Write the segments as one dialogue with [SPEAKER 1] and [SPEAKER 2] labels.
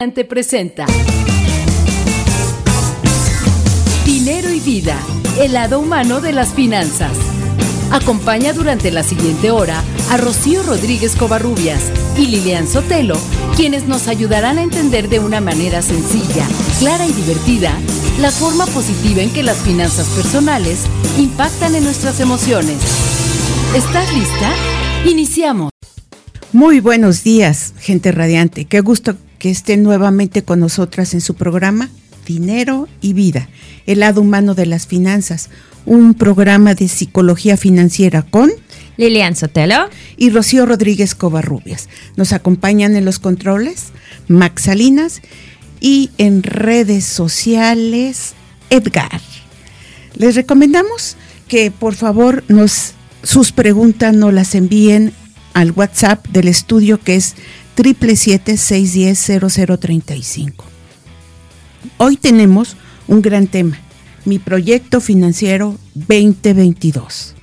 [SPEAKER 1] Te presenta Dinero y vida, el lado humano de las finanzas. Acompaña durante la siguiente hora a Rocío Rodríguez Covarrubias y Lilian Sotelo, quienes nos ayudarán a entender de una manera sencilla, clara y divertida la forma positiva en que las finanzas personales impactan en nuestras emociones. ¿Estás lista? Iniciamos.
[SPEAKER 2] Muy buenos días, gente radiante. Qué gusto que estén nuevamente con nosotras en su programa Dinero y Vida, el lado humano de las finanzas, un programa de psicología financiera con
[SPEAKER 3] Lilian Sotelo
[SPEAKER 2] y Rocío Rodríguez Covarrubias. Nos acompañan en los controles Max Salinas y en redes sociales Edgar. Les recomendamos que por favor nos sus preguntas nos las envíen al WhatsApp del estudio que es 777-610-0035. Hoy tenemos un gran tema, mi proyecto financiero 2022.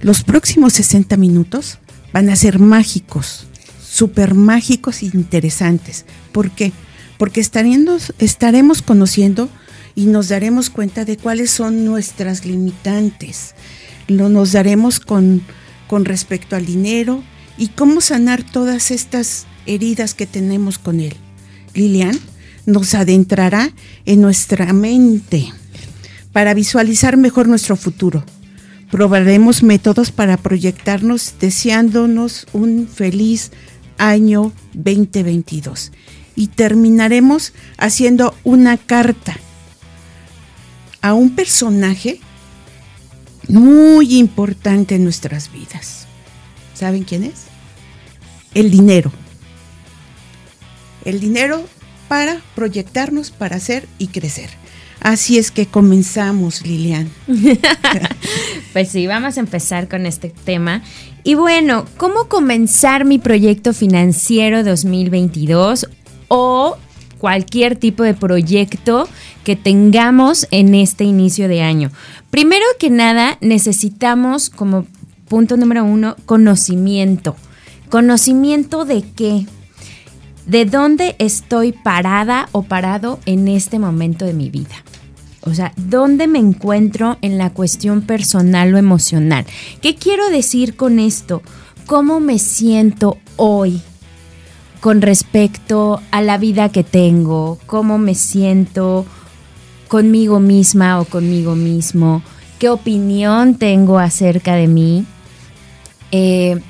[SPEAKER 2] Los próximos 60 minutos van a ser mágicos, súper mágicos e interesantes. ¿Por qué? Porque estaremos, conociendo y nos daremos cuenta de cuáles son nuestras limitantes. Lo, nos daremos con, con respecto al dinero, y cómo sanar todas estas heridas que tenemos con él. Lilian nos adentrará en nuestra mente para visualizar mejor nuestro futuro. Probaremos métodos para proyectarnos deseándonos un feliz año 2022. Y terminaremos haciendo una carta a un personaje muy importante en nuestras vidas. ¿Saben quién es? El dinero. El dinero para proyectarnos, para hacer y crecer. Así es que comenzamos, Lilian.
[SPEAKER 3] pues sí, vamos a empezar con este tema. Y bueno, ¿cómo comenzar mi proyecto financiero 2022 o cualquier tipo de proyecto que tengamos en este inicio de año? Primero que nada, necesitamos como punto número uno, conocimiento. ¿Conocimiento de qué? ¿De dónde estoy parada o parado en este momento de mi vida? O sea, ¿dónde me encuentro en la cuestión personal o emocional? ¿Qué quiero decir con esto? ¿Cómo me siento hoy con respecto a la vida que tengo? ¿Cómo me siento conmigo misma o conmigo mismo? ¿Qué opinión tengo acerca de mí? Eh,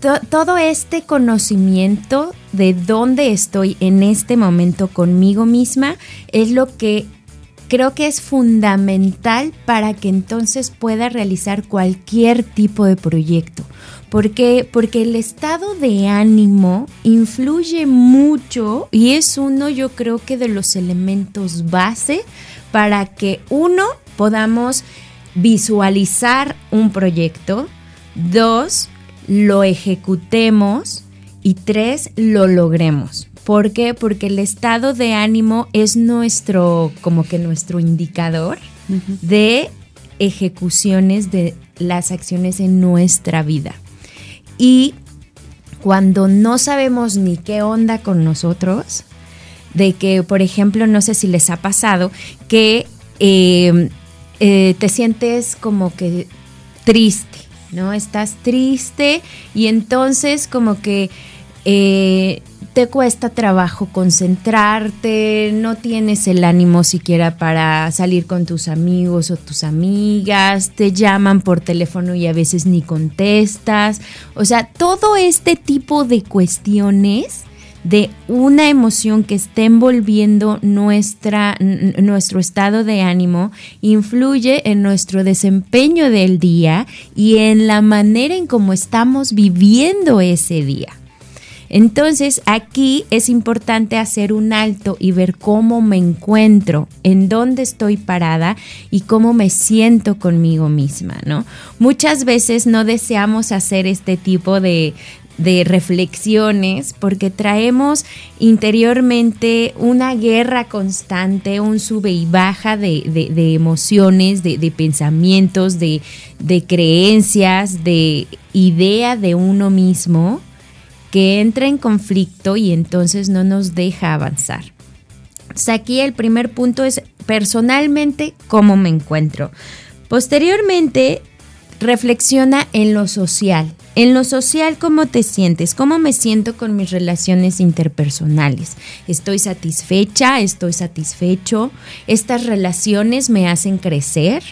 [SPEAKER 3] todo este conocimiento de dónde estoy en este momento conmigo misma es lo que creo que es fundamental para que entonces pueda realizar cualquier tipo de proyecto. ¿Por Porque el estado de ánimo influye mucho y es uno yo creo que de los elementos base para que uno podamos visualizar un proyecto, dos, lo ejecutemos y tres, lo logremos. ¿Por qué? Porque el estado de ánimo es nuestro, como que nuestro indicador de ejecuciones de las acciones en nuestra vida. Y cuando no sabemos ni qué onda con nosotros, de que, por ejemplo, no sé si les ha pasado, que eh, eh, te sientes como que triste ¿no? Estás triste y entonces como que eh, te cuesta trabajo concentrarte, no tienes el ánimo siquiera para salir con tus amigos o tus amigas, te llaman por teléfono y a veces ni contestas. O sea, todo este tipo de cuestiones de una emoción que está envolviendo nuestra, nuestro estado de ánimo influye en nuestro desempeño del día y en la manera en cómo estamos viviendo ese día. Entonces aquí es importante hacer un alto y ver cómo me encuentro, en dónde estoy parada y cómo me siento conmigo misma, ¿no? Muchas veces no deseamos hacer este tipo de, de reflexiones porque traemos interiormente una guerra constante, un sube y baja de, emociones, de, pensamientos, de, creencias, de idea de uno mismo que entra en conflicto y entonces no nos deja avanzar. aquí el primer punto es personalmente cómo me encuentro. Posteriormente, reflexiona en lo social. En lo social, ¿cómo te sientes? ¿Cómo me siento con mis relaciones interpersonales? ¿Estoy satisfecha? ¿Estoy satisfecho? ¿Estas relaciones me hacen crecer?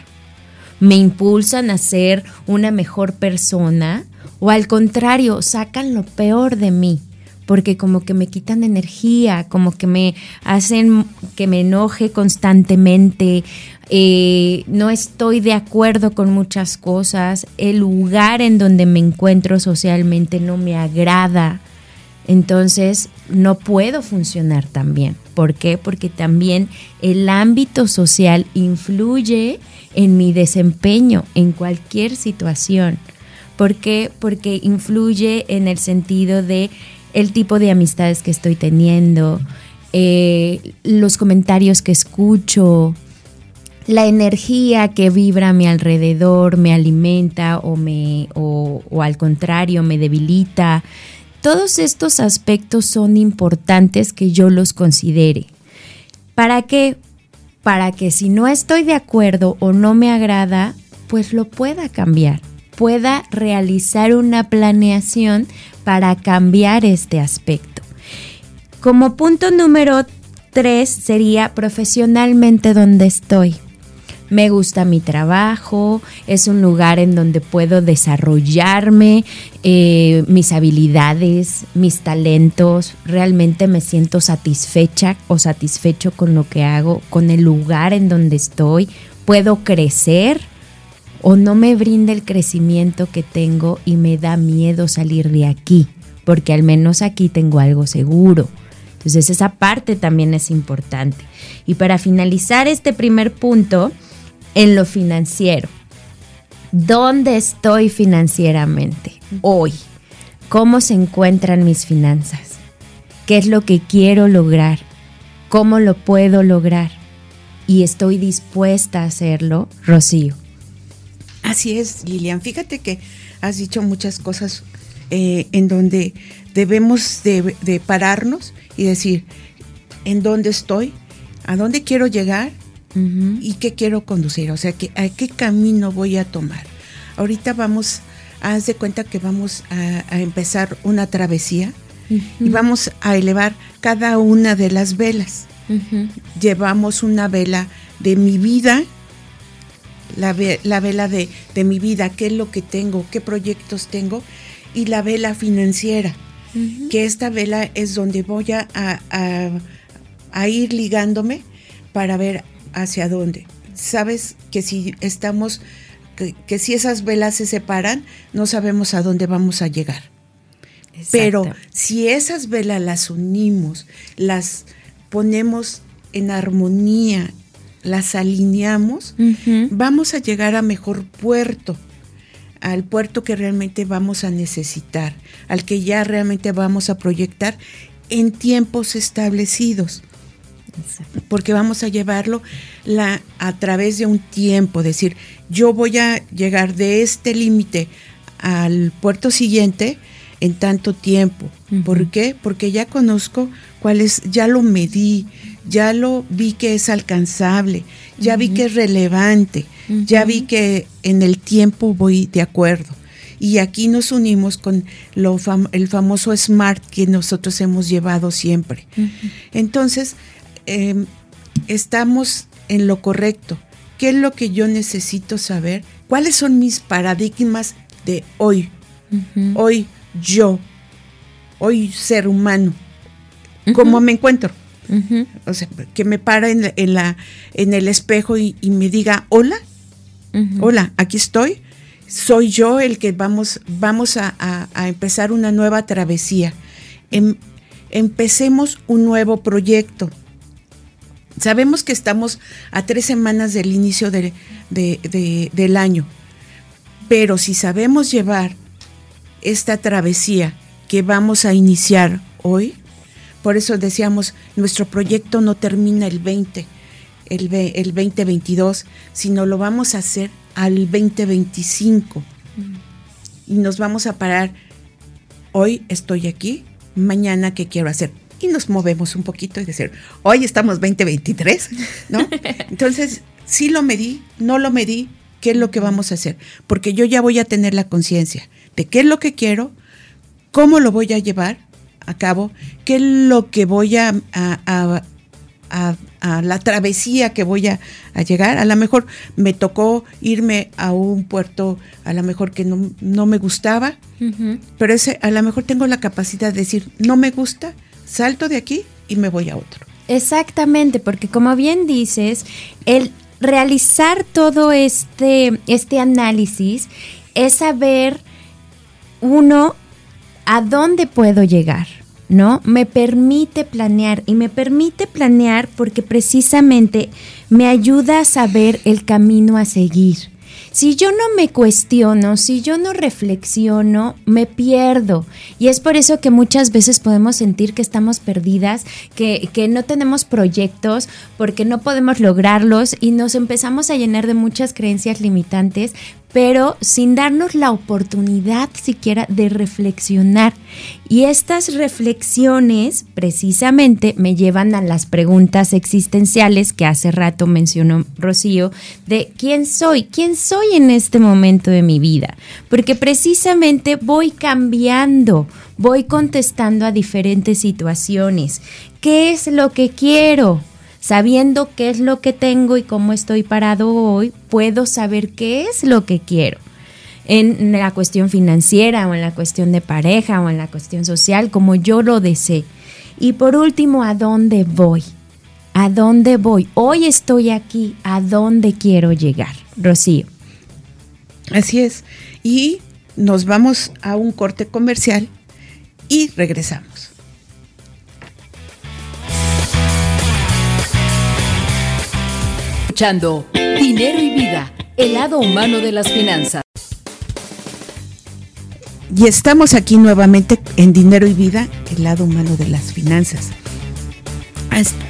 [SPEAKER 3] ¿Me impulsan a ser una mejor persona? ¿O al contrario, sacan lo peor de mí? Porque como que me quitan energía, como que me hacen que me enoje constantemente, eh, no estoy de acuerdo con muchas cosas, el lugar en donde me encuentro socialmente no me agrada, entonces no puedo funcionar tan bien. ¿Por qué? Porque también el ámbito social influye en mi desempeño en cualquier situación. ¿Por qué? Porque influye en el sentido de el tipo de amistades que estoy teniendo, eh, los comentarios que escucho, la energía que vibra a mi alrededor me alimenta o me o, al contrario me debilita. Todos estos aspectos son importantes que yo los considere. ¿Para qué? Para que si no estoy de acuerdo o no me agrada, pues lo pueda cambiar, pueda realizar una planeación para cambiar este aspecto. Como punto número tres sería profesionalmente donde estoy me gusta mi trabajo, es un lugar en donde puedo desarrollarme, eh, mis habilidades, mis talentos, realmente me siento satisfecha o satisfecho con lo que hago, con el lugar en donde estoy, puedo crecer o no me brinda el crecimiento que tengo y me da miedo salir de aquí, porque al menos aquí tengo algo seguro. Entonces esa parte también es importante. Y para finalizar este primer punto, en lo financiero. ¿Dónde estoy financieramente hoy? ¿Cómo se encuentran mis finanzas? ¿Qué es lo que quiero lograr? ¿Cómo lo puedo lograr? Y estoy dispuesta a hacerlo, Rocío.
[SPEAKER 2] Así es, Lilian. Fíjate que has dicho muchas cosas eh, en donde debemos de pararnos y decir, ¿en dónde estoy? ¿A dónde quiero llegar? Y qué quiero conducir, o sea, que, a qué camino voy a tomar. Ahorita vamos, haz de cuenta que vamos a, empezar una travesía y vamos a elevar cada una de las velas. Llevamos una vela de mi vida, la, la vela de, de, mi vida, qué es lo que tengo, qué proyectos tengo, y la vela financiera, que esta vela es donde voy a, a, a ir ligándome para ver hacia dónde. Sabes que si estamos, que, si esas velas se separan, no sabemos a dónde vamos a llegar. Pero si esas velas las unimos, las ponemos en armonía, las alineamos, vamos a llegar a mejor puerto, al puerto que realmente vamos a necesitar, al que ya realmente vamos a proyectar en tiempos establecidos porque vamos a llevarlo la, a través de un tiempo, decir, yo voy a llegar de este límite al puerto siguiente en tanto tiempo. ¿Por qué? Porque ya conozco cuál es, ya lo medí, ya lo vi que es alcanzable, ya vi que es relevante, ya vi que en el tiempo voy de acuerdo. Y aquí nos unimos con lo el famoso SMART que nosotros hemos llevado siempre. Entonces, Em, estamos en lo correcto. ¿Qué es lo que yo necesito saber? ¿Cuáles son mis paradigmas de hoy? Hoy yo, hoy ser humano. ¿Cómo me encuentro? O sea, que me para en, la, en el espejo y, me diga, hola, hola, aquí estoy. Soy yo el que vamos, vamos a, empezar una nueva travesía. Em, empecemos un nuevo proyecto Sabemos que estamos a tres semanas del inicio del año, pero si sabemos llevar esta travesía que vamos a iniciar hoy, por eso decíamos, nuestro proyecto no termina el 20, el, el 2022, sino lo vamos a hacer al 2025. Y nos vamos a parar hoy estoy aquí, mañana qué quiero hacer. Y nos movemos un poquito y decir, hoy estamos 2023, ¿no? Entonces, sí lo medí, no lo medí, ¿qué es lo que vamos a hacer? Porque yo ya voy a tener la conciencia de qué es lo que quiero, cómo lo voy a llevar a cabo, qué es lo que voy a, a, la travesía que voy a, llegar. A lo mejor me tocó irme a un puerto, a lo mejor que no, me gustaba, pero ese, a lo mejor tengo la capacidad de decir, no me gusta, salto de aquí y me voy a otro.
[SPEAKER 3] Exactamente, porque como bien dices, el realizar todo este, este análisis es saber, uno, a dónde puedo llegar, ¿no? Me permite planear y me permite planear porque precisamente me ayuda a saber el camino a seguir. Si yo no me cuestiono, si yo no reflexiono, me pierdo. Y es por eso que muchas veces podemos sentir que estamos perdidas, que, que no tenemos proyectos, porque no podemos lograrlos y nos empezamos a llenar de muchas creencias limitantes, pero sin darnos la oportunidad siquiera de reflexionar. Y estas reflexiones precisamente me llevan a las preguntas existenciales que hace rato mencionó Rocío, de quién soy, quién soy en este momento de mi vida, porque precisamente voy cambiando, voy contestando a diferentes situaciones. ¿Qué es lo que quiero? Sabiendo qué es lo que tengo y cómo estoy parado hoy, puedo saber qué es lo que quiero. En la cuestión financiera o en la cuestión de pareja o en la cuestión social, como yo lo desee. Y por último, ¿a dónde voy? ¿A dónde voy? Hoy estoy aquí, ¿a dónde quiero llegar? Rocío.
[SPEAKER 2] Así es. Y nos vamos a un corte comercial y regresamos.
[SPEAKER 1] Dinero y Vida, el lado humano de las finanzas.
[SPEAKER 2] Y estamos aquí nuevamente en Dinero y Vida, el lado humano de las finanzas.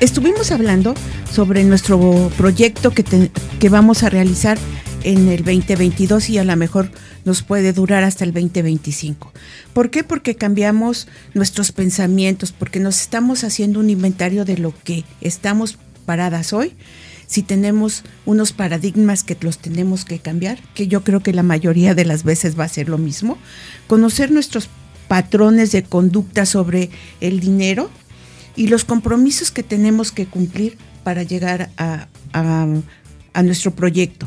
[SPEAKER 2] Estuvimos hablando sobre nuestro proyecto que, que vamos a realizar en el 2022 y a lo mejor nos puede durar hasta el 2025. ¿Por qué? Porque cambiamos nuestros pensamientos, porque nos estamos haciendo un inventario de lo que estamos paradas hoy si tenemos unos paradigmas que los tenemos que cambiar, que yo creo que la mayoría de las veces va a ser lo mismo, conocer nuestros patrones de conducta sobre el dinero y los compromisos que tenemos que cumplir para llegar a, a nuestro proyecto,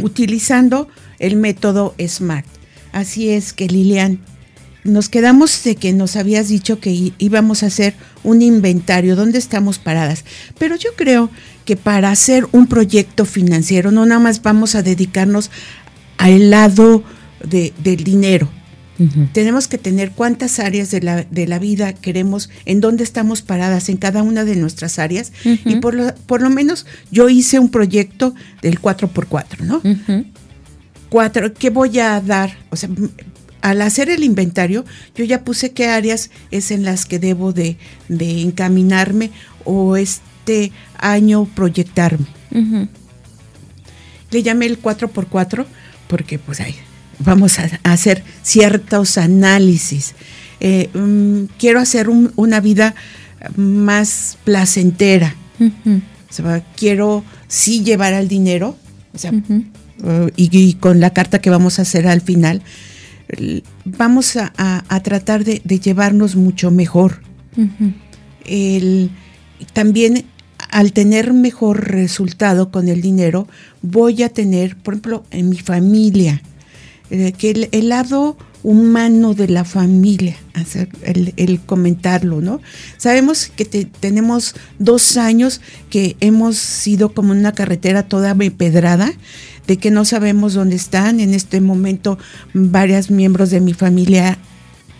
[SPEAKER 2] utilizando el método SMART. Así es que Lilian, nos quedamos de que nos habías dicho que íbamos a hacer un inventario, dónde estamos paradas. Pero yo creo que para hacer un proyecto financiero no nada más vamos a dedicarnos al lado del dinero. Tenemos que tener cuántas áreas de la, de la, vida queremos, en dónde estamos paradas en cada una de nuestras áreas. Y por lo, por lo menos yo hice un proyecto del 4x4, ¿no? Cuatro, ¿qué voy a dar? O sea, al hacer el inventario, yo ya puse qué áreas es en las que debo de, encaminarme o este año proyectarme. Le llamé el 4x4 porque pues ahí vamos a, hacer ciertos análisis. Eh, mm, quiero hacer una vida más placentera. quiero sí llevar al dinero, uh, y, y, con la carta que vamos a hacer al final, vamos a, tratar de, llevarnos mucho mejor. también al tener mejor resultado con el dinero, voy a tener, por ejemplo, en mi familia, eh, que el, lado humano de la familia, hacer el, comentarlo, ¿no? Sabemos que tenemos dos años que hemos sido como una carretera toda pedrada de que no sabemos dónde están. En este momento varios miembros de mi familia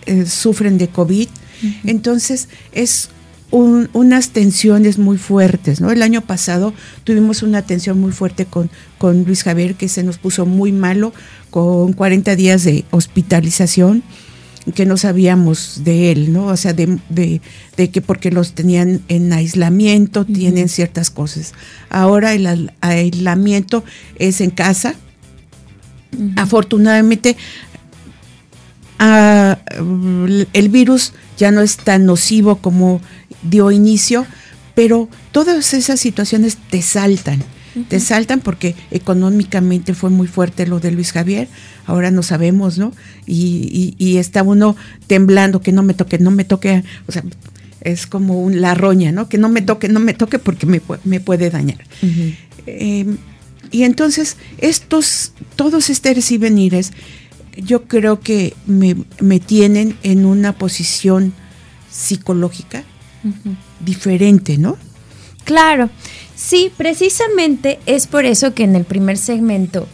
[SPEAKER 2] eh, sufren de COVID. Entonces es unas tensiones muy fuertes, ¿no? El año pasado tuvimos una tensión muy fuerte con, con Luis Javier que se nos puso muy malo con 40 días de hospitalización que no sabíamos de él, ¿no? O sea, de, que porque los tenían en aislamiento, tienen ciertas cosas. Ahora el aislamiento es en casa. Afortunadamente, ah, el virus ya no es tan nocivo como dio inicio, pero todas esas situaciones te saltan. Te saltan porque económicamente fue muy fuerte lo de Luis Javier, ahora no sabemos, ¿no? Y, está uno temblando, que no me toque, no me toque, o sea, es como un, la roña, ¿no? Que no me toque, no me toque porque me, me puede dañar. Em, y entonces, estos, todos estos y venires, yo creo que me, me tienen en una posición psicológica diferente, ¿no?
[SPEAKER 3] Claro, sí, precisamente es por eso que en el primer segmento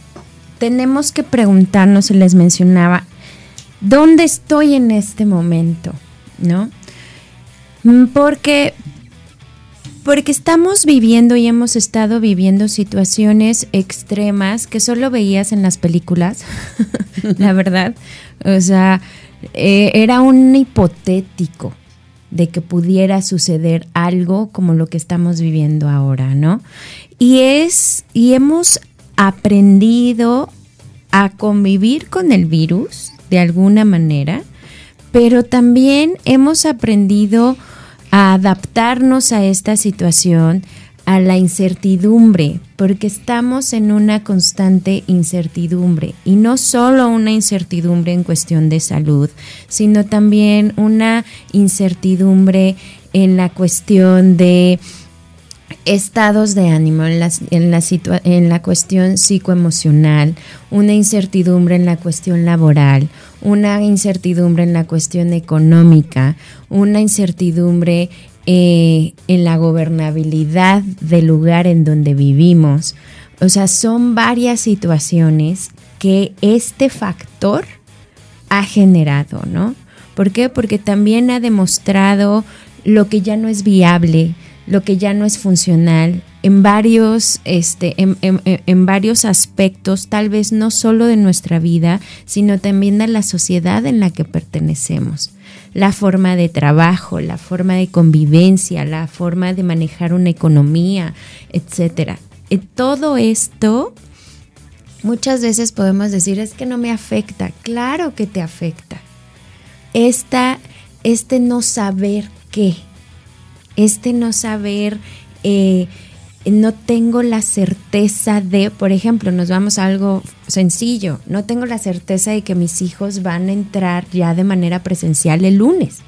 [SPEAKER 3] tenemos que preguntarnos, se les mencionaba, ¿dónde estoy en este momento? ¿No? Mm, porque, porque estamos viviendo y hemos estado viviendo situaciones extremas que solo veías en las películas, la verdad. O sea, eh, era un hipotético de que pudiera suceder algo como lo que estamos viviendo ahora, ¿no? Y es, y hemos aprendido a convivir con el virus de alguna manera, pero también hemos aprendido a adaptarnos a esta situación, a la incertidumbre, porque estamos en una constante incertidumbre y no solo una incertidumbre en cuestión de salud, sino también una incertidumbre en la cuestión de estados de ánimo, en la, en la, en la cuestión psicoemocional, una incertidumbre en la cuestión laboral, una incertidumbre en la cuestión económica, una incertidumbre eh, en la gobernabilidad del lugar en donde vivimos. O sea, son varias situaciones que este factor ha generado, ¿no? ¿Por qué? Porque también ha demostrado lo que ya no es viable, lo que ya no es funcional en varios, este, en, en, varios aspectos, tal vez no solo de nuestra vida, sino también de la sociedad en la que pertenecemos la forma de trabajo, la forma de convivencia, la forma de manejar una economía, etcétera. Eh, todo esto muchas veces podemos decir es que no me afecta. Claro que te afecta. Esta, este no saber qué, este no saber eh, no tengo la certeza de, por ejemplo, nos vamos a algo sencillo, no tengo la certeza de que mis hijos van a entrar ya de manera presencial el lunes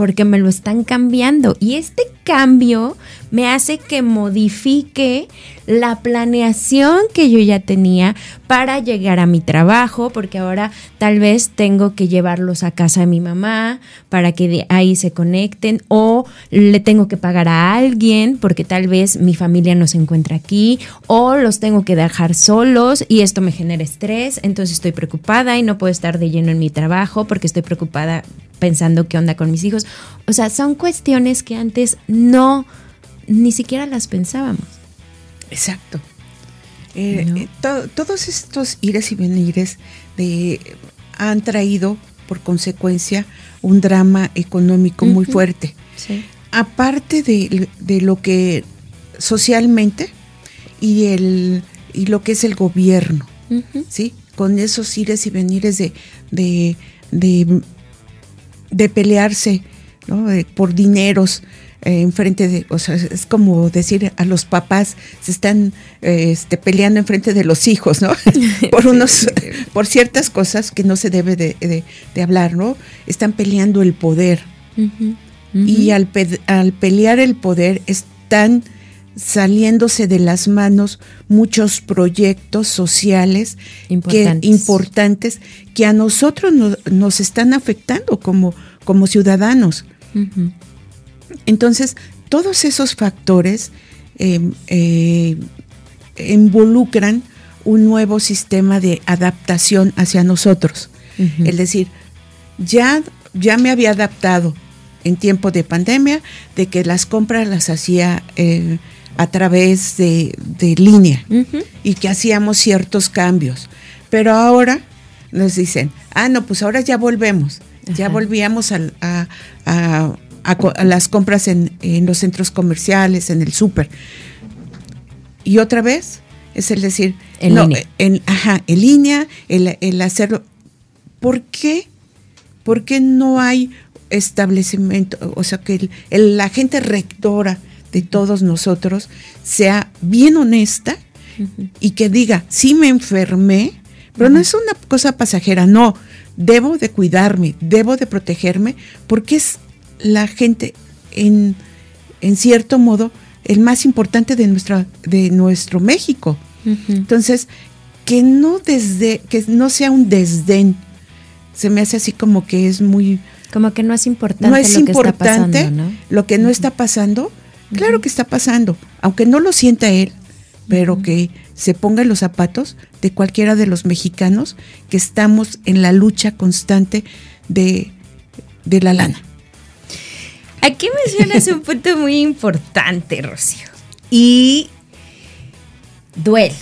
[SPEAKER 3] porque me lo están cambiando. Y este cambio me hace que modifique la planeación que yo ya tenía para llegar a mi trabajo, porque ahora tal vez tengo que llevarlos a casa de mi mamá para que de ahí se conecten, o le tengo que pagar a alguien porque tal vez mi familia no se encuentra aquí, o los tengo que dejar solos y esto me genera estrés, entonces estoy preocupada y no puedo estar de lleno en mi trabajo porque estoy preocupada pensando qué onda con mis hijos. O sea, son cuestiones que antes no, ni siquiera las pensábamos.
[SPEAKER 2] Exacto. Eh, eh, todos estos ires y venires de, han traído por consecuencia un drama económico muy fuerte. Aparte de, lo que socialmente y, el, y lo que es el gobierno, ¿sí? Con esos ires y venires de, de de pelearse por dineros eh, enfrente de, o sea, es como decir a los papás se están eh, este, peleando enfrente de los hijos, ¿no? por unos, por ciertas cosas que no se debe de, hablar, ¿no? Están peleando el poder. Y al, al pelear el poder están saliéndose de las manos muchos proyectos sociales importantes que, importantes, que a nosotros nos están afectando como, como ciudadanos. Entonces, todos esos factores em, eh, involucran un nuevo sistema de adaptación hacia nosotros. Es decir, ya, ya me había adaptado en tiempo de pandemia de que las compras las hacía eh, a través de, línea y que hacíamos ciertos cambios. Pero ahora nos dicen, ah, no, pues ahora ya volvemos, ya volvíamos a, a, las compras en, los centros comerciales, en el súper. Y otra vez es el decir,
[SPEAKER 3] en línea.
[SPEAKER 2] En, ajá, en línea, el, el hacerlo. ¿Por qué ¿Por qué no hay establecimiento, o sea, que la gente rectora de todos nosotros sea bien honesta y que diga, sí me enfermé, pero no es una cosa pasajera, no, debo de cuidarme, debo de protegerme, porque es la gente en, en cierto modo el más importante de, nuestra, de nuestro México. Entonces, que no desde, que no sea un desdén, se me hace así como que es muy
[SPEAKER 3] como que no es importante
[SPEAKER 2] no es lo importante que está pasando, lo que no está pasando, claro que está pasando, aunque no lo sienta él, pero que se ponga en los zapatos de cualquiera de los mexicanos que estamos en la lucha constante de, de la lana.
[SPEAKER 3] Aquí mencionas un punto muy importante, Rocío. Y duele.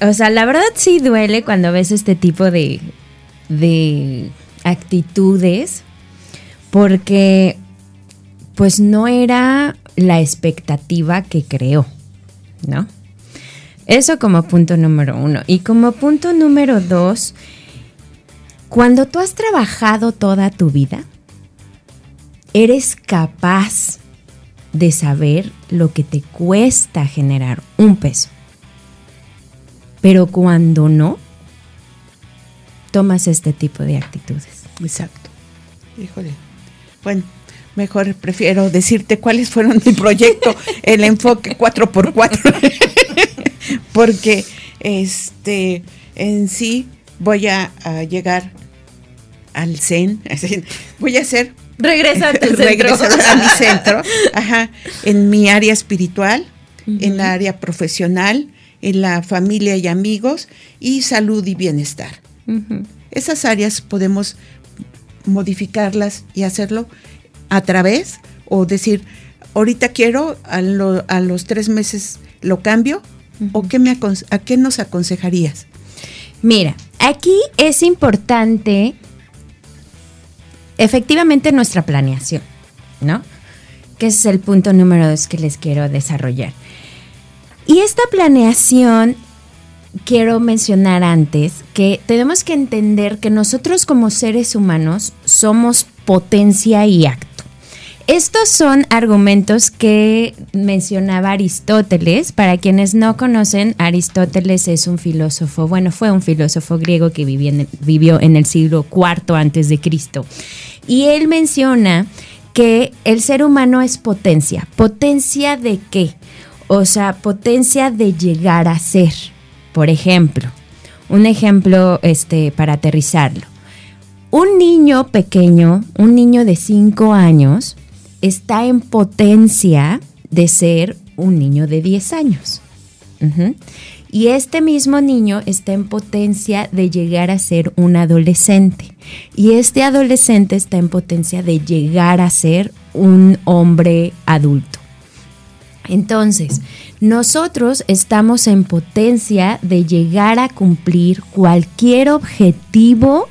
[SPEAKER 3] O sea, la verdad sí duele cuando ves este tipo de, de actitudes porque pues no era la expectativa que creó, ¿no? Eso como punto número uno. Y como punto número dos, cuando tú has trabajado toda tu vida, eres capaz de saber lo que te cuesta generar un peso. Pero cuando no, tomas este tipo de actitudes.
[SPEAKER 2] Exacto. Híjole. Bueno, mejor prefiero decirte cuáles fueron mi proyecto, el enfoque 4x4. Porque este en sí voy a, llegar al Zen, voy a hacer
[SPEAKER 3] Regresa a
[SPEAKER 2] a mi centro, ajá, en mi área espiritual, en la área profesional, en la familia y amigos y salud y bienestar. Esas áreas podemos modificarlas y hacerlo a través o decir, ahorita quiero, a, los tres meses lo cambio, o qué me a qué nos aconsejarías.
[SPEAKER 3] Mira, aquí es importante efectivamente nuestra planeación, ¿no? Que es el punto número dos que les quiero desarrollar. Y esta planeación quiero mencionar antes que tenemos que entender que nosotros como seres humanos somos potencia y acto. Estos son argumentos que mencionaba Aristóteles. Para quienes no conocen, Aristóteles es un filósofo, bueno, fue un filósofo griego que vivió en el, siglo IV antes de Cristo. Y él menciona que el ser humano es potencia. ¿Potencia de qué? O sea, potencia de llegar a ser. Por ejemplo, un ejemplo este, para aterrizarlo. Un niño pequeño, un niño de 5 años, está en potencia de ser un niño de 10 años. Y este mismo niño está en potencia de llegar a ser un adolescente. Y este adolescente está en potencia de llegar a ser un hombre adulto. Entonces, nosotros estamos en potencia de llegar a cumplir cualquier objetivo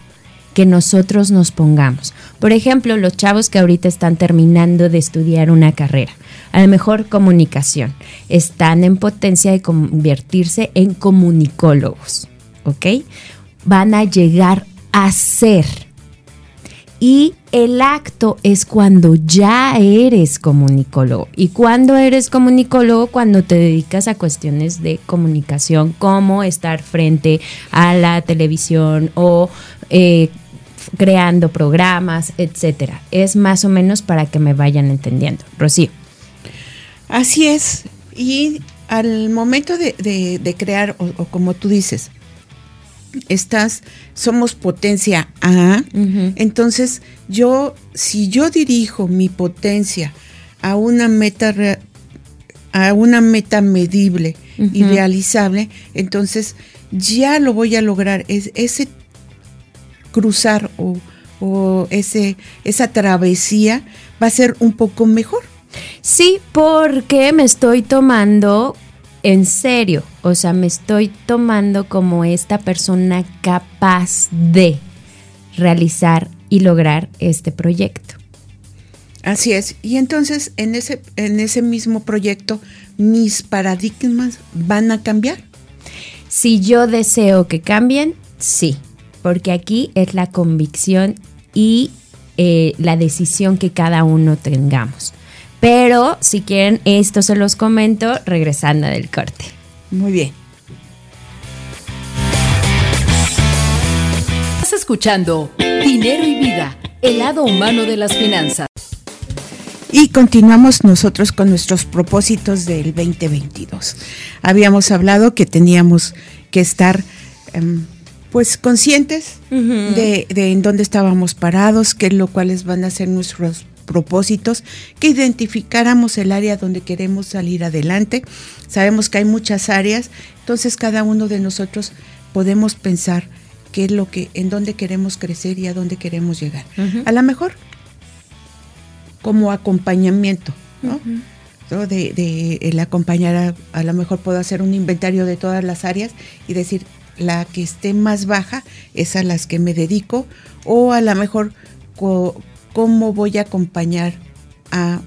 [SPEAKER 3] que nosotros nos pongamos. Por ejemplo, los chavos que ahorita están terminando de estudiar una carrera, a lo mejor comunicación, están en potencia de convertirse en comunicólogos, ¿ok? Van a llegar a ser y el acto es cuando ya eres comunicólogo. ¿Y cuando eres comunicólogo? Cuando te dedicas a cuestiones de comunicación, como estar frente a la televisión o eh, creando programas, etcétera. Es más o menos para que me vayan entendiendo. Rocío.
[SPEAKER 2] Así es. Y al momento de, crear, o como tú dices, estás, somos potencia A, entonces yo, si yo dirijo mi potencia a una meta a una meta medible y realizable, entonces ya lo voy a lograr. Es, ese cruzar o, o ese, esa travesía va a ser un poco mejor.
[SPEAKER 3] Sí, porque me estoy tomando en serio, o sea, me estoy tomando como esta persona capaz de realizar y lograr este proyecto.
[SPEAKER 2] Así es. Y entonces en ese, en ese mismo proyecto, mis paradigmas van a cambiar.
[SPEAKER 3] Si yo deseo que cambien, sí, porque aquí es la convicción y eh, la decisión que cada uno tengamos. Pero si quieren, esto se los comento regresando del corte.
[SPEAKER 2] Muy bien.
[SPEAKER 1] Estás escuchando Dinero y Vida, el lado humano de las finanzas.
[SPEAKER 2] Y continuamos nosotros con nuestros propósitos del 2022. Habíamos hablado que teníamos que estar em, pues conscientes de, de, en dónde estábamos parados, qué lo cuales van a ser nuestros propósitos, que identificáramos el área donde queremos salir adelante. Sabemos que hay muchas áreas, entonces cada uno de nosotros podemos pensar qué es lo que, en dónde queremos crecer y a dónde queremos llegar. A lo mejor como acompañamiento, ¿no? De, de, el acompañar a, a lo mejor puedo hacer un inventario de todas las áreas y decir la que esté más baja es a las que me dedico o a lo mejor cómo voy a acompañar a,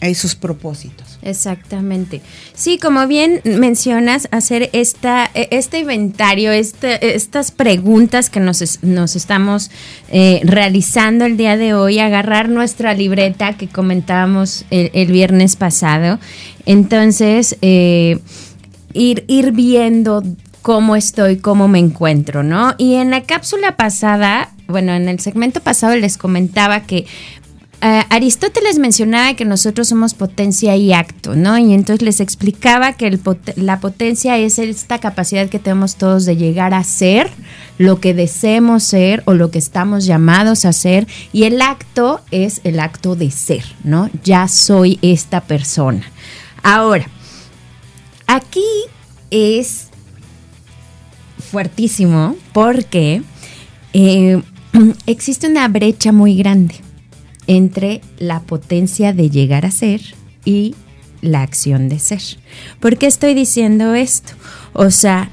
[SPEAKER 2] esos propósitos.
[SPEAKER 3] Exactamente. Sí, como bien mencionas, hacer esta, este inventario, este, estas preguntas que nos, nos estamos eh, realizando el día de hoy, agarrar nuestra libreta que comentábamos el, el viernes pasado. Entonces, eh, ir, ir viendo cómo estoy, cómo me encuentro, ¿no? Y en la cápsula pasada, bueno, en el segmento pasado les comentaba que Uh, Aristóteles mencionaba que nosotros somos potencia y acto, ¿no? Y entonces les explicaba que la potencia es esta capacidad que tenemos todos de llegar a ser lo que deseemos ser o lo que estamos llamados a ser. Y el acto es el acto de ser, ¿no? Ya soy esta persona. Ahora, aquí es fuertísimo porque eh, existe una brecha muy grande entre la potencia de llegar a ser y la acción de ser. ¿Por qué estoy diciendo esto? O sea,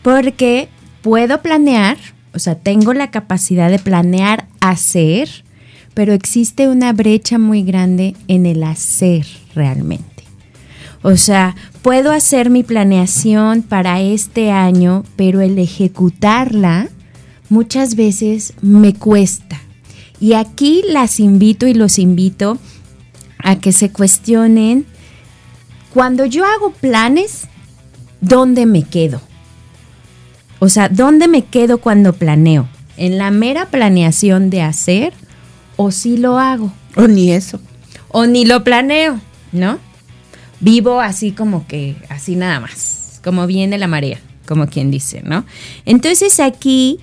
[SPEAKER 3] porque puedo planear, o sea, tengo la capacidad de planear hacer, pero existe una brecha muy grande en el hacer realmente. O sea, puedo hacer mi planeación para este año, pero el ejecutarla muchas veces me cuesta y aquí las invito y los invito a que se cuestionen, cuando yo hago planes, ¿dónde me quedo? O sea, ¿dónde me quedo cuando planeo? ¿En la mera planeación de hacer o si lo hago?
[SPEAKER 2] O ni eso.
[SPEAKER 3] O ni lo planeo, ¿no? Vivo así como que, así nada más, como viene la marea, como quien dice, ¿no? Entonces aquí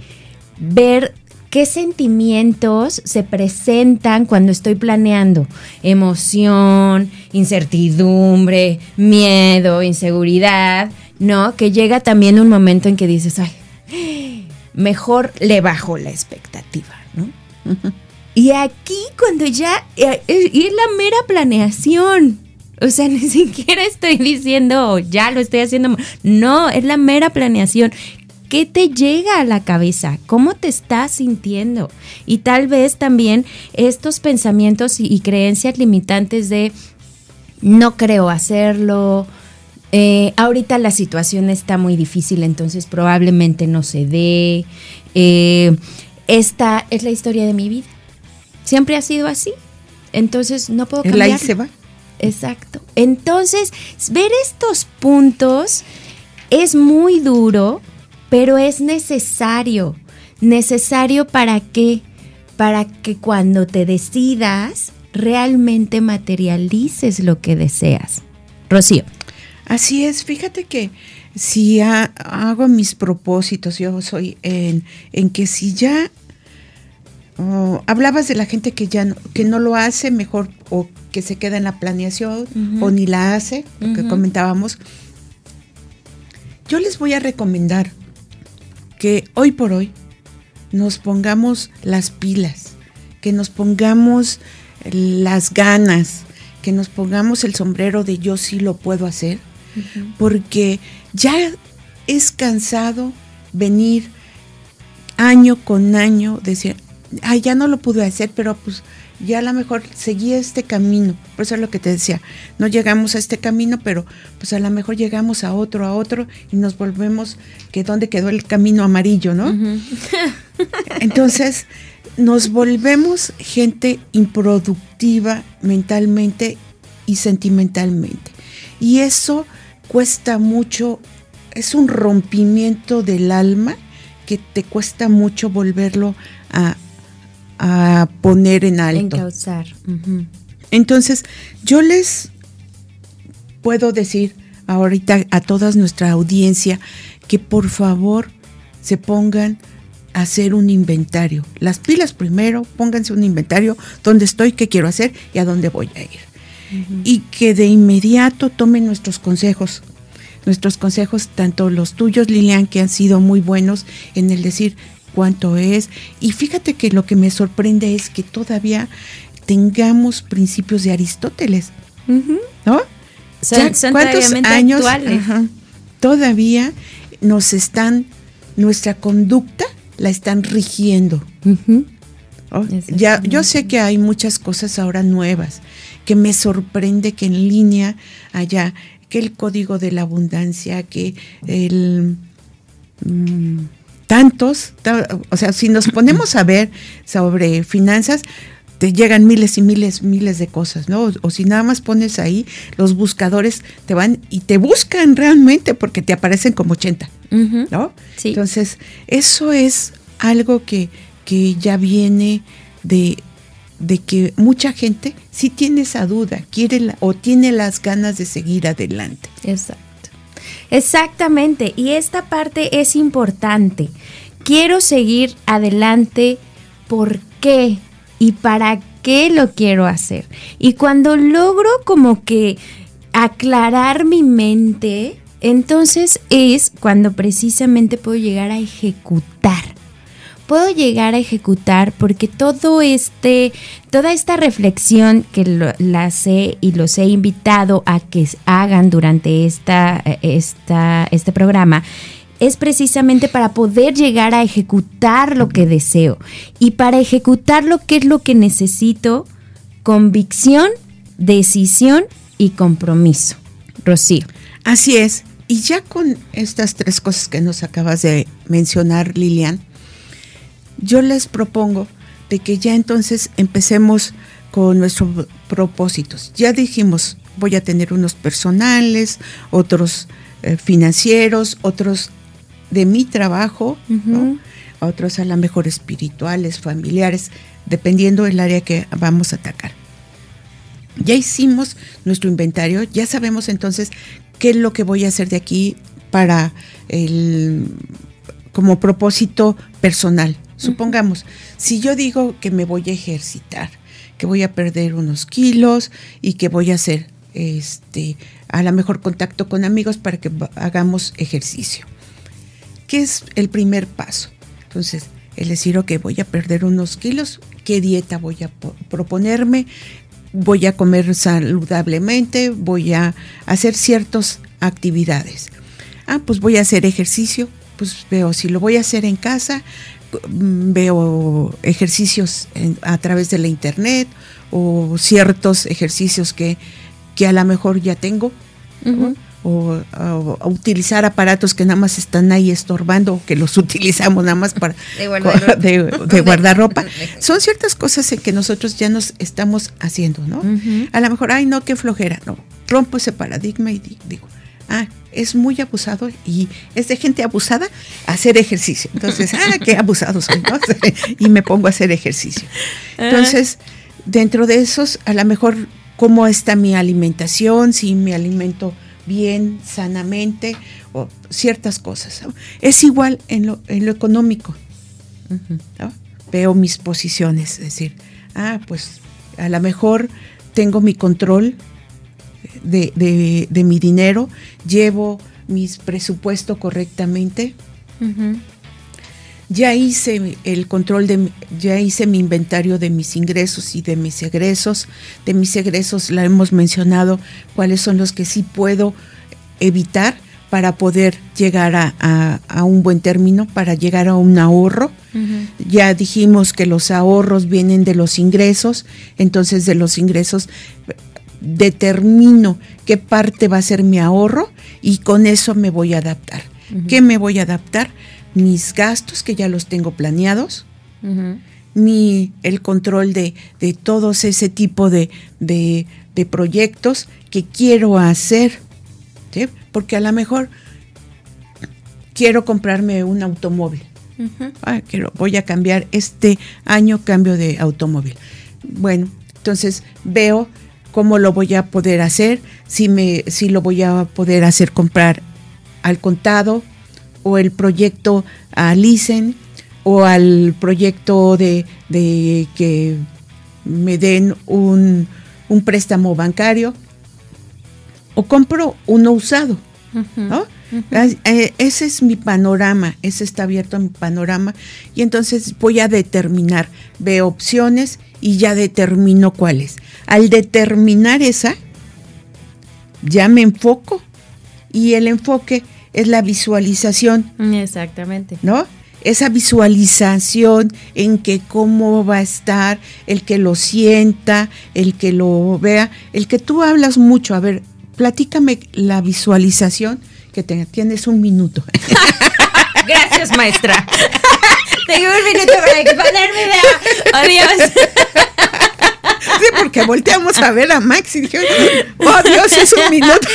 [SPEAKER 3] ver ¿Qué sentimientos se presentan cuando estoy planeando? Emoción, incertidumbre, miedo, inseguridad, ¿no? Que llega también un momento en que dices, ay, mejor le bajo la expectativa, ¿no? Y aquí cuando ya, eh, es la mera planeación, o sea, ni siquiera estoy diciendo, ya lo estoy haciendo. No, es la mera planeación. ¿Qué te llega a la cabeza? ¿Cómo te estás sintiendo? Y tal vez también estos pensamientos y, creencias limitantes de no creo hacerlo, eh, ahorita la situación está muy difícil, entonces probablemente no se dé. Eh, esta es la historia de mi vida. Siempre ha sido así. Entonces no puedo cambiar.
[SPEAKER 2] se va.
[SPEAKER 3] Exacto. Entonces, ver estos puntos es muy duro pero es necesario. ¿Necesario para qué? Para que cuando te decidas realmente materialices lo que deseas. Rocío.
[SPEAKER 2] Así es, fíjate que si ha, hago mis propósitos, yo soy en, en que si ya oh, hablabas de la gente que ya no, que no lo hace, mejor o que se queda en la planeación uh -huh. o ni la hace, lo uh -huh. que comentábamos. Yo les voy a recomendar que hoy por hoy nos pongamos las pilas, que nos pongamos las ganas, que nos pongamos el sombrero de yo sí lo puedo hacer, uh -huh. porque ya es cansado venir año con año, decir, ay, ya no lo pude hacer, pero pues ya a lo mejor seguí este camino. Por eso es lo que te decía, no llegamos a este camino, pero pues a lo mejor llegamos a otro, a otro y nos volvemos que dónde quedó el camino amarillo, ¿no? Uh -huh. Entonces, nos volvemos gente improductiva mentalmente y sentimentalmente. Y eso cuesta mucho, es un rompimiento del alma que te cuesta mucho volverlo a, poner en alto.
[SPEAKER 3] Encauzar.
[SPEAKER 2] Entonces, yo les puedo decir ahorita a toda nuestra audiencia que por favor se pongan a hacer un inventario. Las pilas primero, pónganse un inventario, dónde estoy, qué quiero hacer y a dónde voy a ir. Y que de inmediato tomen nuestros consejos. Nuestros consejos, tanto los tuyos, Lilian, que han sido muy buenos en el decir cuánto es. Y fíjate que lo que me sorprende es que todavía tengamos principios de Aristóteles, ¿no?
[SPEAKER 3] Son, ¿Cuántos años
[SPEAKER 2] todavía nos están, nuestra conducta la están rigiendo? ya, yo sé que hay muchas cosas ahora nuevas, que me sorprende que en línea haya que el código de la abundancia, que el... Mm, tantos, o sea, si nos ponemos a ver sobre finanzas, te llegan miles y miles, miles de cosas, ¿no? O, si nada más pones ahí, los buscadores te van y te buscan realmente porque te aparecen como 80, ¿no?
[SPEAKER 3] Sí.
[SPEAKER 2] Entonces, eso es algo que, que ya viene de, de que mucha gente sí tiene esa duda, quiere o tiene las ganas de seguir adelante.
[SPEAKER 3] Exacto. Exactamente, y esta parte es importante. Quiero seguir adelante, ¿por qué? y para qué lo quiero hacer. Y cuando logro como que aclarar mi mente, entonces es cuando precisamente puedo llegar a ejecutar. Puedo llegar a ejecutar porque todo este, toda esta reflexión que lo, las he y los he invitado a que hagan durante esta, esta, este programa es precisamente para poder llegar a ejecutar lo que deseo. Y para ejecutar lo que es lo que necesito, convicción, decisión y compromiso. Rocío.
[SPEAKER 2] Así es. Y ya con estas tres cosas que nos acabas de mencionar, Lilian, yo les propongo de que ya entonces empecemos con nuestros propósitos. Ya dijimos, voy a tener unos personales, otros eh, financieros, otros de mi trabajo, otros a lo mejor espirituales, familiares, dependiendo del área que vamos a atacar. Ya hicimos nuestro inventario, ya sabemos entonces qué es lo que voy a hacer de aquí para el como propósito personal. Supongamos, si yo digo que me voy a ejercitar, que voy a perder unos kilos y que voy a hacer este a lo mejor contacto con amigos para que hagamos ejercicio. ¿Qué es el primer paso? Entonces, el decir, ok, voy a perder unos kilos, ¿qué dieta voy a proponerme? Voy a comer saludablemente, voy a hacer ciertas actividades. Ah, pues voy a hacer ejercicio, pues veo si lo voy a hacer en casa, veo ejercicios a través de la internet o ciertos ejercicios que, que a lo mejor ya tengo o, utilizar aparatos que nada más están ahí estorbando, que los utilizamos nada más para de guardar, ropa. Son ciertas cosas en que nosotros ya nos estamos haciendo, ¿no? A lo mejor, ay, no, qué flojera, no. Rompo ese paradigma y digo, ah, es muy abusado y es de gente abusada hacer ejercicio. Entonces, ah, qué abusado soy, ¿no? y me pongo a hacer ejercicio. Entonces, dentro de esos, a lo mejor, ¿cómo está mi alimentación? Si me alimento bien, sanamente, o ciertas cosas. Es igual en lo, en lo económico. Veo mis posiciones, es decir, ah, pues a lo mejor tengo mi control de, mi dinero, llevo mis presupuesto correctamente. Ya hice el control de, ya hice mi inventario de mis ingresos y de mis egresos. De mis egresos la hemos mencionado cuáles son los que sí puedo evitar para poder llegar a, un buen término, para llegar a un ahorro. Ya dijimos que los ahorros vienen de los ingresos, entonces de los ingresos determino qué parte va a ser mi ahorro y con eso me voy a adaptar. ¿Qué me voy a adaptar? mis gastos que ya los tengo planeados, ni el control de, de todos ese tipo de, de, de proyectos que quiero hacer. ¿sí? Porque a lo mejor quiero comprarme un automóvil. Ah, quiero, voy a cambiar este año cambio de automóvil. Bueno, entonces veo cómo lo voy a poder hacer, si me, si lo voy a poder hacer comprar al contado o el proyecto a Lisen o al proyecto de, de que me den un, un préstamo bancario o compro uno usado, ¿no? Eh, ese es mi panorama, ese está abierto mi panorama y entonces voy a determinar, veo opciones y ya determino cuáles. Al determinar esa, ya me enfoco y el enfoque es la visualización.
[SPEAKER 3] Exactamente.
[SPEAKER 2] ¿No? Esa visualización en que cómo va a estar, el que lo sienta, el que lo vea, el que tú hablas mucho. A ver, platícame la visualización que te, tienes un minuto.
[SPEAKER 3] Gracias, maestra. Tengo un minuto para idea. Adiós.
[SPEAKER 2] Sí, porque volteamos a ver a Max y dije, oh Dios, es un minuto.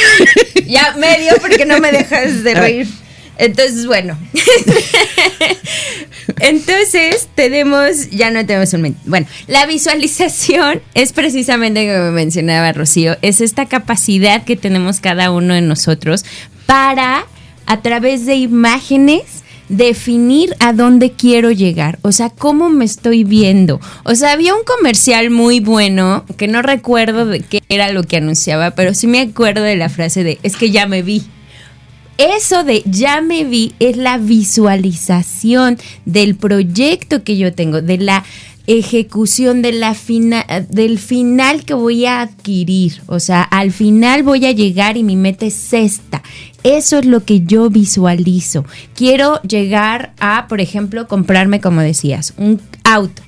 [SPEAKER 3] Ya medio porque no me dejas de reír. Entonces, bueno. Entonces, tenemos, ya no tenemos un minuto. Bueno, la visualización es precisamente como mencionaba Rocío, es esta capacidad que tenemos cada uno de nosotros para, a través de imágenes, definir a dónde quiero llegar, o sea, cómo me estoy viendo. O sea, había un comercial muy bueno, que no recuerdo de qué era lo que anunciaba, pero sí me acuerdo de la frase de, es que ya me vi. Eso de ya me vi es la visualización del proyecto que yo tengo, de la ejecución del final que voy a adquirir. O sea, al final voy a llegar y mi meta es esta. Eso es lo que yo visualizo. Quiero llegar a, por ejemplo, comprarme, como decías, un auto.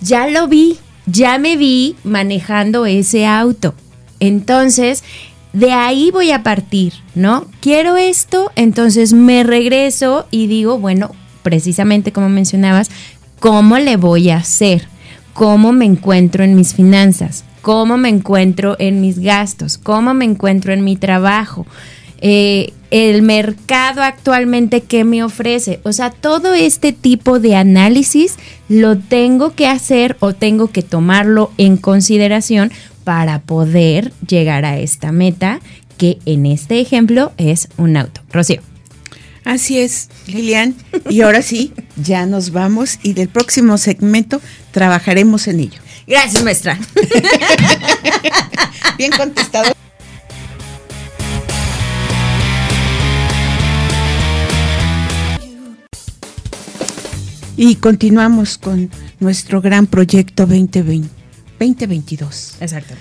[SPEAKER 3] Ya lo vi, ya me vi manejando ese auto. Entonces, de ahí voy a partir, ¿no? Quiero esto, entonces me regreso y digo, bueno, precisamente como mencionabas, ¿cómo le voy a hacer? ¿Cómo me encuentro en mis finanzas? ¿Cómo me encuentro en mis gastos? ¿Cómo me encuentro en mi trabajo? Eh, el mercado actualmente que me ofrece. O sea, todo este tipo de análisis lo tengo que hacer o tengo que tomarlo en consideración para poder llegar a esta meta que en este ejemplo es un auto. Rocío.
[SPEAKER 2] Así es, Lilian. Y ahora sí, ya nos vamos y del próximo segmento trabajaremos en ello.
[SPEAKER 3] Gracias, maestra.
[SPEAKER 2] Bien contestado. Y continuamos con nuestro gran proyecto 2020, 2022.
[SPEAKER 3] Exacto.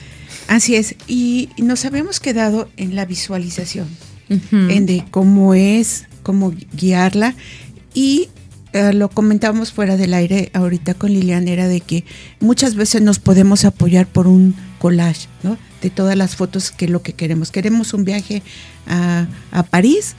[SPEAKER 2] Así es. Y nos habíamos quedado en la visualización, en de cómo es, cómo guiarla. Y eh, lo comentábamos fuera del aire ahorita con Lilian, era de que muchas veces nos podemos apoyar por un collage, ¿no? De todas las fotos que lo que queremos. Queremos un viaje a, a París,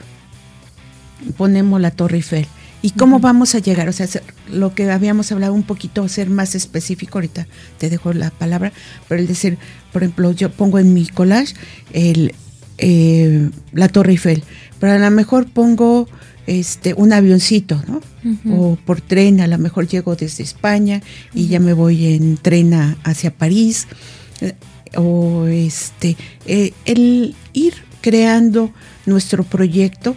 [SPEAKER 2] ponemos la Torre Eiffel. ¿Y cómo vamos a llegar? O sea, lo que habíamos hablado un poquito, ser más específico, ahorita te dejo la palabra, pero el decir, por ejemplo, yo pongo en mi collage el, eh, la Torre Eiffel, pero a lo mejor pongo este un avioncito, ¿no? O por tren, a lo mejor llego desde España y ya me voy en tren a, hacia París. Eh, o este, eh, el ir creando nuestro proyecto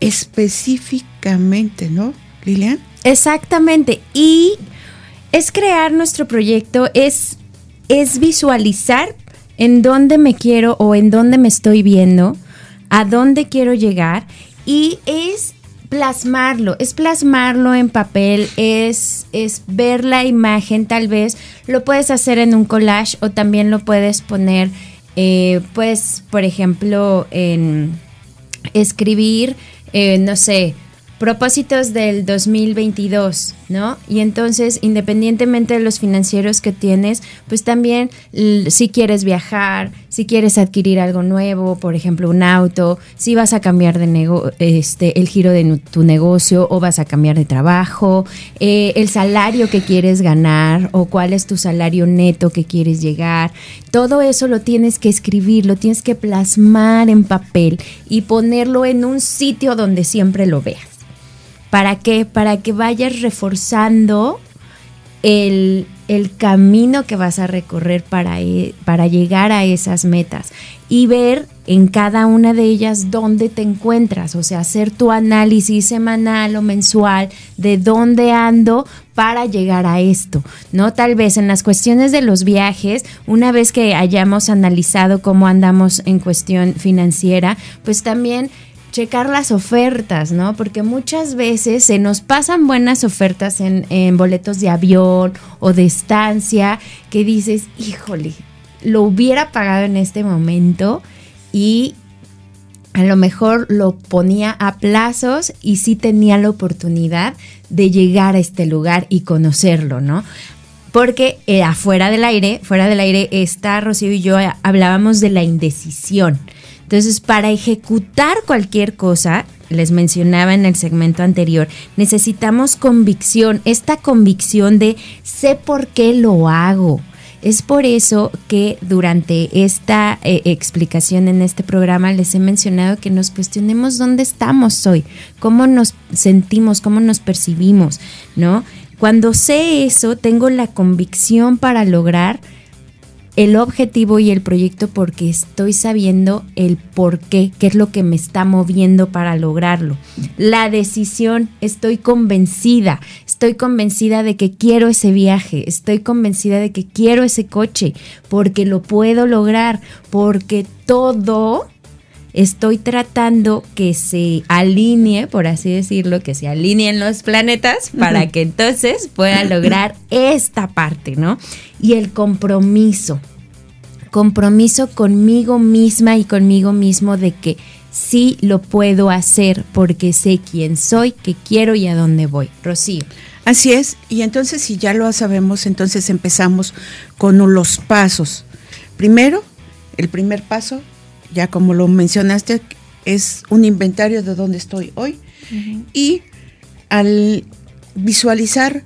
[SPEAKER 2] específicamente, ¿no, Lilian?
[SPEAKER 3] Exactamente. Y es crear nuestro proyecto, es, es visualizar en dónde me quiero o en dónde me estoy viendo, a dónde quiero llegar y es plasmarlo, es plasmarlo en papel, es, es ver la imagen, tal vez lo puedes hacer en un collage o también lo puedes poner, eh, pues, por ejemplo, en escribir, eh, no sé, propósitos del 2022, ¿no? Y entonces, independientemente de los financieros que tienes, pues también si quieres viajar, si quieres adquirir algo nuevo, por ejemplo, un auto, si vas a cambiar de este el giro de tu negocio o vas a cambiar de trabajo, eh, el salario que quieres ganar o cuál es tu salario neto que quieres llegar, todo eso lo tienes que escribir, lo tienes que plasmar en papel y ponerlo en un sitio donde siempre lo veas. ¿Para qué? Para que vayas reforzando el, camino que vas a recorrer para, e, para llegar a esas metas y ver en cada una de ellas dónde te encuentras, o sea, hacer tu análisis semanal o mensual de dónde ando para llegar a esto, ¿no? Tal vez en las cuestiones de los viajes, una vez que hayamos analizado cómo andamos en cuestión financiera, pues también checar las ofertas, ¿no? Porque muchas veces se nos pasan buenas ofertas en, boletos de avión o de estancia que dices, híjole, lo hubiera pagado en este momento y a lo mejor lo ponía a plazos y sí tenía la oportunidad de llegar a este lugar y conocerlo, ¿no? Porque eh, afuera del aire, fuera del aire, está Rocío y yo hablábamos de la indecisión. Entonces, para ejecutar cualquier cosa, les mencionaba en el segmento anterior, necesitamos convicción, esta convicción de sé por qué lo hago. Es por eso que durante esta eh, explicación en este programa les he mencionado que nos cuestionemos dónde estamos hoy, cómo nos sentimos, cómo nos percibimos, ¿no? Cuando sé eso, tengo la convicción para lograr el objetivo y el proyecto porque estoy sabiendo el por qué, qué es lo que me está moviendo para lograrlo. La decisión, estoy convencida, estoy convencida de que quiero ese viaje, estoy convencida de que quiero ese coche, porque lo puedo lograr, porque todo estoy tratando que se alinee, por así decirlo, que se alineen los planetas para que entonces pueda lograr esta parte, ¿no? Y el compromiso, compromiso conmigo misma y conmigo mismo de que sí lo puedo hacer porque sé quién soy, qué quiero y a dónde voy. Rocío.
[SPEAKER 2] Así es, y entonces si ya lo sabemos, entonces empezamos con los pasos. Primero, el primer paso ya como lo mencionaste, es un inventario de dónde estoy hoy. Y al visualizar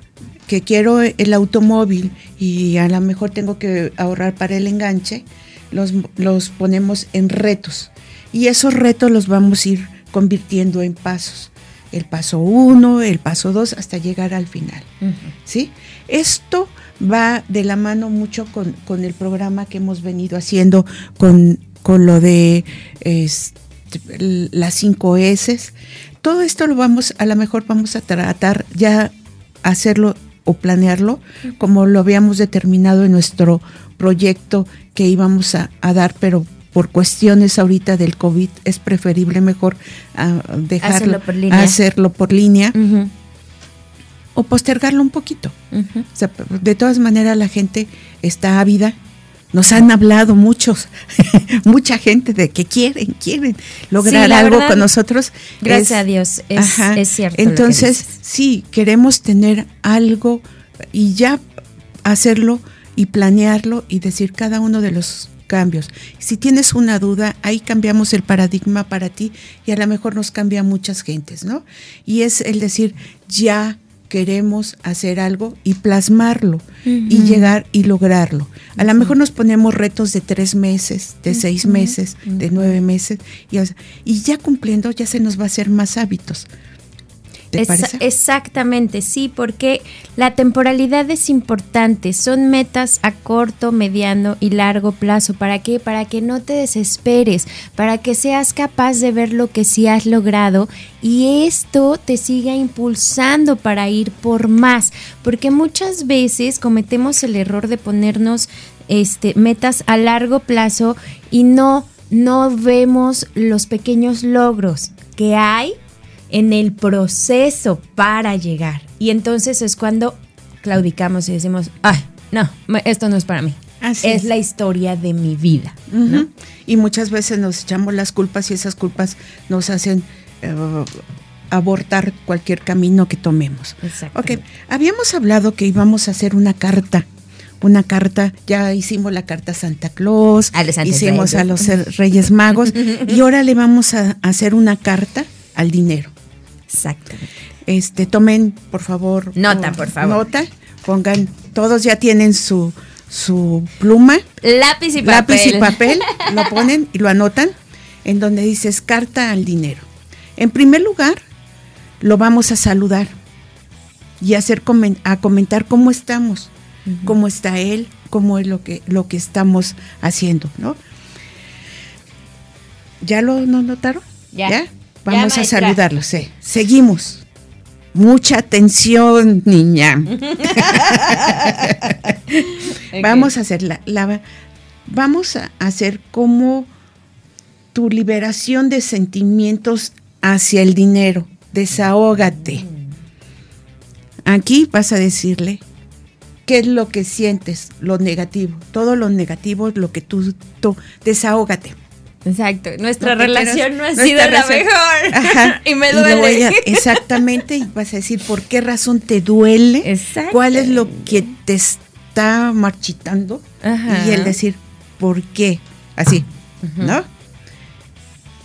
[SPEAKER 2] que quiero el automóvil y a lo mejor tengo que ahorrar para el enganche, los, los ponemos en retos. Y esos retos los vamos a ir convirtiendo en pasos. El paso uno, el paso dos, hasta llegar al final. ¿sí? Esto va de la mano mucho con, con el programa que hemos venido haciendo con con lo de las cinco S. Todo esto lo vamos, a lo mejor vamos a tratar ya hacerlo o planearlo como lo habíamos determinado en nuestro proyecto que íbamos a, dar, pero por cuestiones ahorita del COVID es preferible mejor ah, dejarlo, hacerlo por línea, o postergarlo un poquito. de todas maneras la gente está ávida nos han hablado muchos, mucha gente de que quieren, quieren lograr algo con nosotros.
[SPEAKER 3] Gracias a Dios, es, cierto.
[SPEAKER 2] Entonces, sí, queremos tener algo y ya hacerlo y planearlo y decir cada uno de los cambios. Si tienes una duda, ahí cambiamos el paradigma para ti y a lo mejor nos cambia muchas gentes, ¿no? Y es el decir, ya queremos hacer algo y plasmarlo y llegar y lograrlo. A lo mejor nos ponemos retos de tres meses, de seis meses, de nueve meses y, y ya cumpliendo ya se nos va a hacer más hábitos
[SPEAKER 3] exactamente, sí, porque la temporalidad es importante. Son metas a corto, mediano y largo plazo. ¿Para qué? Para que no te desesperes, para que seas capaz de ver lo que sí has logrado y esto te siga impulsando para ir por más. Porque muchas veces cometemos el error de ponernos este, metas a largo plazo y no, no vemos los pequeños logros que hay en el proceso para llegar. Y entonces es cuando claudicamos y decimos, ay, no, esto no es para mí. es, la historia de mi vida.
[SPEAKER 2] Y muchas veces nos echamos las culpas y esas culpas nos hacen eh, abortar cualquier camino que tomemos. Ok, habíamos hablado que íbamos a hacer una carta. Una carta, ya hicimos la carta a Santa Claus,
[SPEAKER 3] A
[SPEAKER 2] hicimos a los Reyes Magos y ahora le vamos a hacer una carta al dinero.
[SPEAKER 3] Exactamente.
[SPEAKER 2] Este, tomen, por favor.
[SPEAKER 3] Nota, por favor.
[SPEAKER 2] Nota, pongan, todos ya tienen su, su pluma,
[SPEAKER 3] Lápiz y papel.
[SPEAKER 2] lápiz y papel, lo ponen y lo anotan, en donde dices carta al dinero. En primer lugar, lo vamos a saludar y hacer a comentar cómo estamos, cómo está él, cómo es lo que, lo que estamos haciendo, ¿no? ¿Ya lo no notaron?
[SPEAKER 3] Ya.
[SPEAKER 2] ¿Ya?
[SPEAKER 3] Ya,
[SPEAKER 2] Vamos a saludarlos, sí. Seguimos. Mucha atención, niña. Vamos a hacer la, la- vamos a hacer como tu liberación de sentimientos hacia el dinero. Desahógate. Aquí vas a decirle qué es lo que sientes, lo negativo. Todo lo negativo lo que tú, tú desahógate.
[SPEAKER 3] Exacto. Nuestra relación no ha sido la mejor.
[SPEAKER 2] Ajá.
[SPEAKER 3] y me duele.
[SPEAKER 2] a- exactamente, y vas a decir por qué razón te duele,
[SPEAKER 3] Exacto.
[SPEAKER 2] cuál es lo que te está marchitando
[SPEAKER 3] Ajá.
[SPEAKER 2] y el decir por qué, así, ¿no?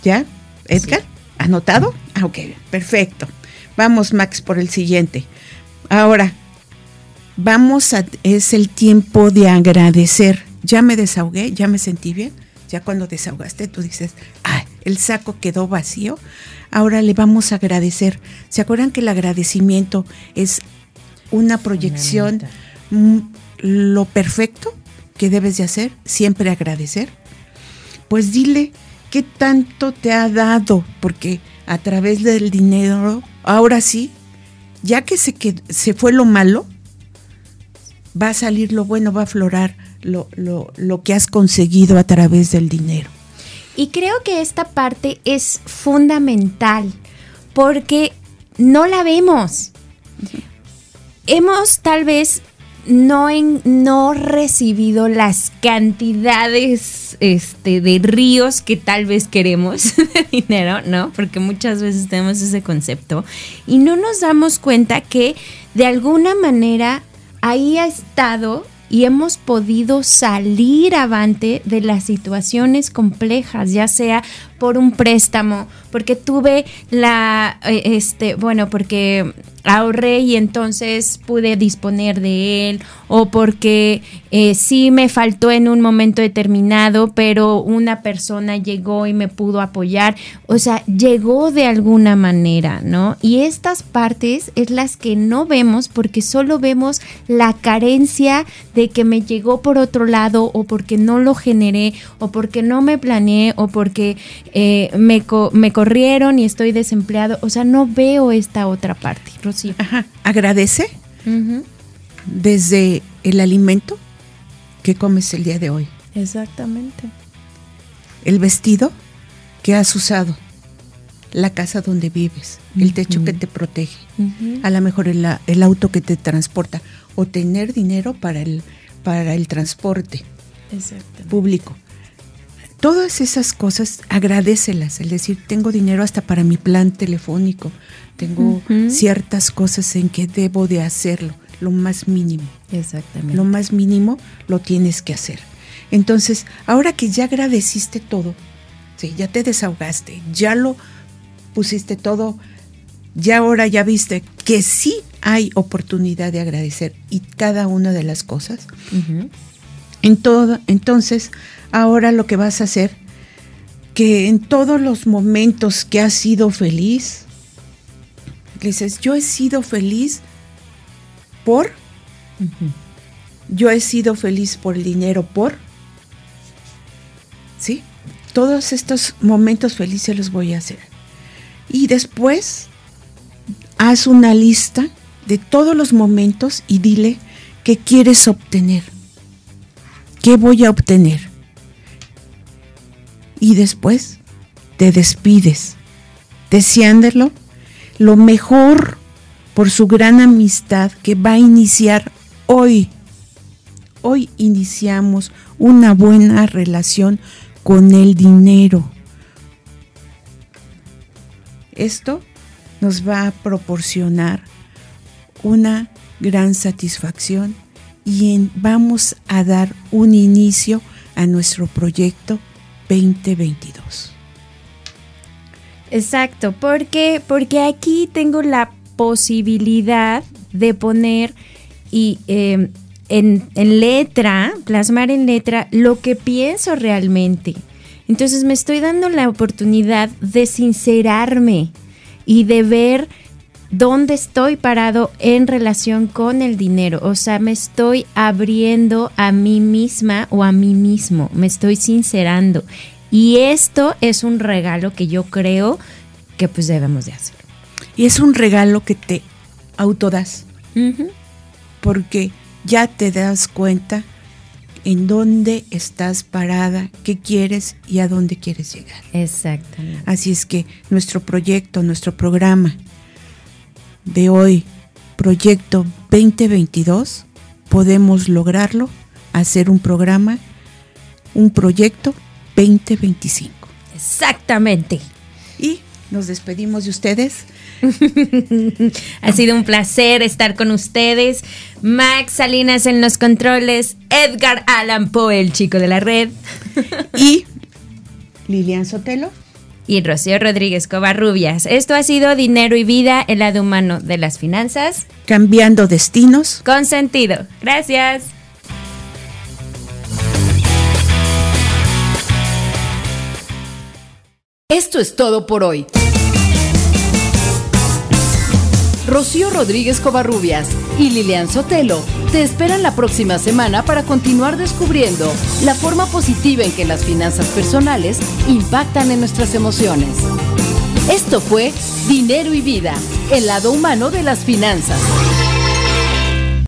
[SPEAKER 2] ¿Ya? Edgar, ¿anotado? Ah, ok, perfecto. Vamos, Max, por el siguiente. Ahora, vamos a, es el tiempo de agradecer. Ya me desahogué, ya me sentí bien. Ya cuando desahogaste, tú dices, ah, el saco quedó vacío. Ahora le vamos a agradecer. ¿Se acuerdan que el agradecimiento es una proyección, lo perfecto que debes de hacer? Siempre agradecer. Pues dile qué tanto te ha dado, porque a través del dinero, ahora sí, ya que se, que se fue lo malo, va a salir lo bueno, va a aflorar lo, lo, que has conseguido a través del dinero.
[SPEAKER 3] Y creo que esta parte es fundamental porque no la vemos. Hemos tal vez no, en- no recibido las cantidades este, de ríos que tal vez queremos de dinero, ¿no? Porque muchas veces tenemos ese concepto y no nos damos cuenta que de alguna manera ahí ha estado y hemos podido salir avante de las situaciones complejas, ya sea por un préstamo, porque tuve la, eh, este, bueno, porque ahorré y entonces pude disponer de él, o porque eh, sí me faltó en un momento determinado, pero una persona llegó y me pudo apoyar, o sea, llegó de alguna manera, ¿no? Y estas partes es las que no vemos porque solo vemos la carencia de que me llegó por otro lado o porque no lo generé o porque no me planeé o porque eh, me, co- me corrieron y estoy desempleado. O sea, no veo esta otra parte, Rocío.
[SPEAKER 2] Ajá. Agradece desde el alimento que comes el día de hoy,
[SPEAKER 3] Exactamente.
[SPEAKER 2] el vestido que has usado, la casa donde vives, el techo que te protege, a lo mejor el, el auto que te transporta o tener dinero para el, para el transporte público. Todas esas cosas agradecelas, es decir, tengo dinero hasta para mi plan telefónico, tengo ciertas cosas en que debo de hacerlo, lo más mínimo.
[SPEAKER 3] Exactamente.
[SPEAKER 2] Lo más mínimo lo tienes que hacer. Entonces, ahora que ya agradeciste todo, sí, ya te desahogaste, ya lo pusiste todo, ya ahora ya viste que sí hay oportunidad de agradecer y cada una de las cosas. En todo, entonces, ahora lo que vas a hacer, que en todos los momentos que has sido feliz, dices, yo he sido feliz por, yo he sido feliz por el dinero por, ¿sí? Todos estos momentos felices los voy a hacer. Y después, haz una lista de todos los momentos y dile qué quieres obtener. ¿Qué voy a obtener? Y después te despides, deseándolo lo mejor por su gran amistad que va a iniciar hoy. Hoy iniciamos una buena relación con el dinero. Esto nos va a proporcionar una gran satisfacción y vamos a dar un inicio a nuestro proyecto 2022.
[SPEAKER 3] Exacto, porque porque aquí tengo la posibilidad de poner y em, en, en letra, plasmar en letra lo que pienso realmente. Entonces me estoy dando la oportunidad de sincerarme y de ver dónde estoy parado en relación con el dinero. O sea, me estoy abriendo a mí misma o a mí mismo, me estoy sincerando. Y esto es un regalo que yo creo que pues debemos de hacer.
[SPEAKER 2] Y es un regalo que te autodas. Porque ya te das cuenta en dónde estás parada, qué quieres y a dónde quieres llegar.
[SPEAKER 3] Exactamente.
[SPEAKER 2] Así es que nuestro proyecto, nuestro programa de hoy, Proyecto 2022, podemos lograrlo, hacer un programa, un proyecto 2025.
[SPEAKER 3] Exactamente.
[SPEAKER 2] Y nos despedimos de ustedes.
[SPEAKER 3] ha sido un placer estar con ustedes. Max Salinas en los controles, Edgar Allan Poe, el chico de la red.
[SPEAKER 2] y Lilian Sotelo.
[SPEAKER 3] Y Rocío Rodríguez Covarrubias. Esto ha sido Dinero y Vida, el lado humano de las finanzas.
[SPEAKER 2] Cambiando destinos.
[SPEAKER 3] Con sentido. Gracias.
[SPEAKER 1] Esto es todo por hoy. Rocío Rodríguez Covarrubias y Lilian Sotelo te esperan la próxima semana para continuar descubriendo la forma positiva en que las finanzas personales impactan en nuestras emociones. Esto fue Dinero y Vida, el lado humano de las finanzas.